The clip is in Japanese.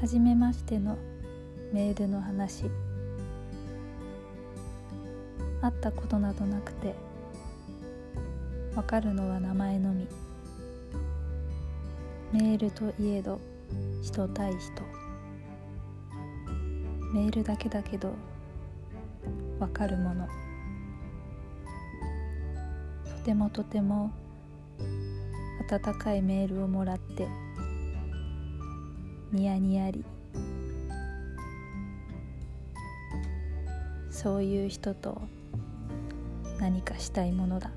初めましてのメールの話。会ったことなどなくてわかるのは名前のみ。メールといえど人対人。メールだけだけどわかるもの。とてもとても温かいメールをもらってニヤニヤりそういう人と何かしたいものだ。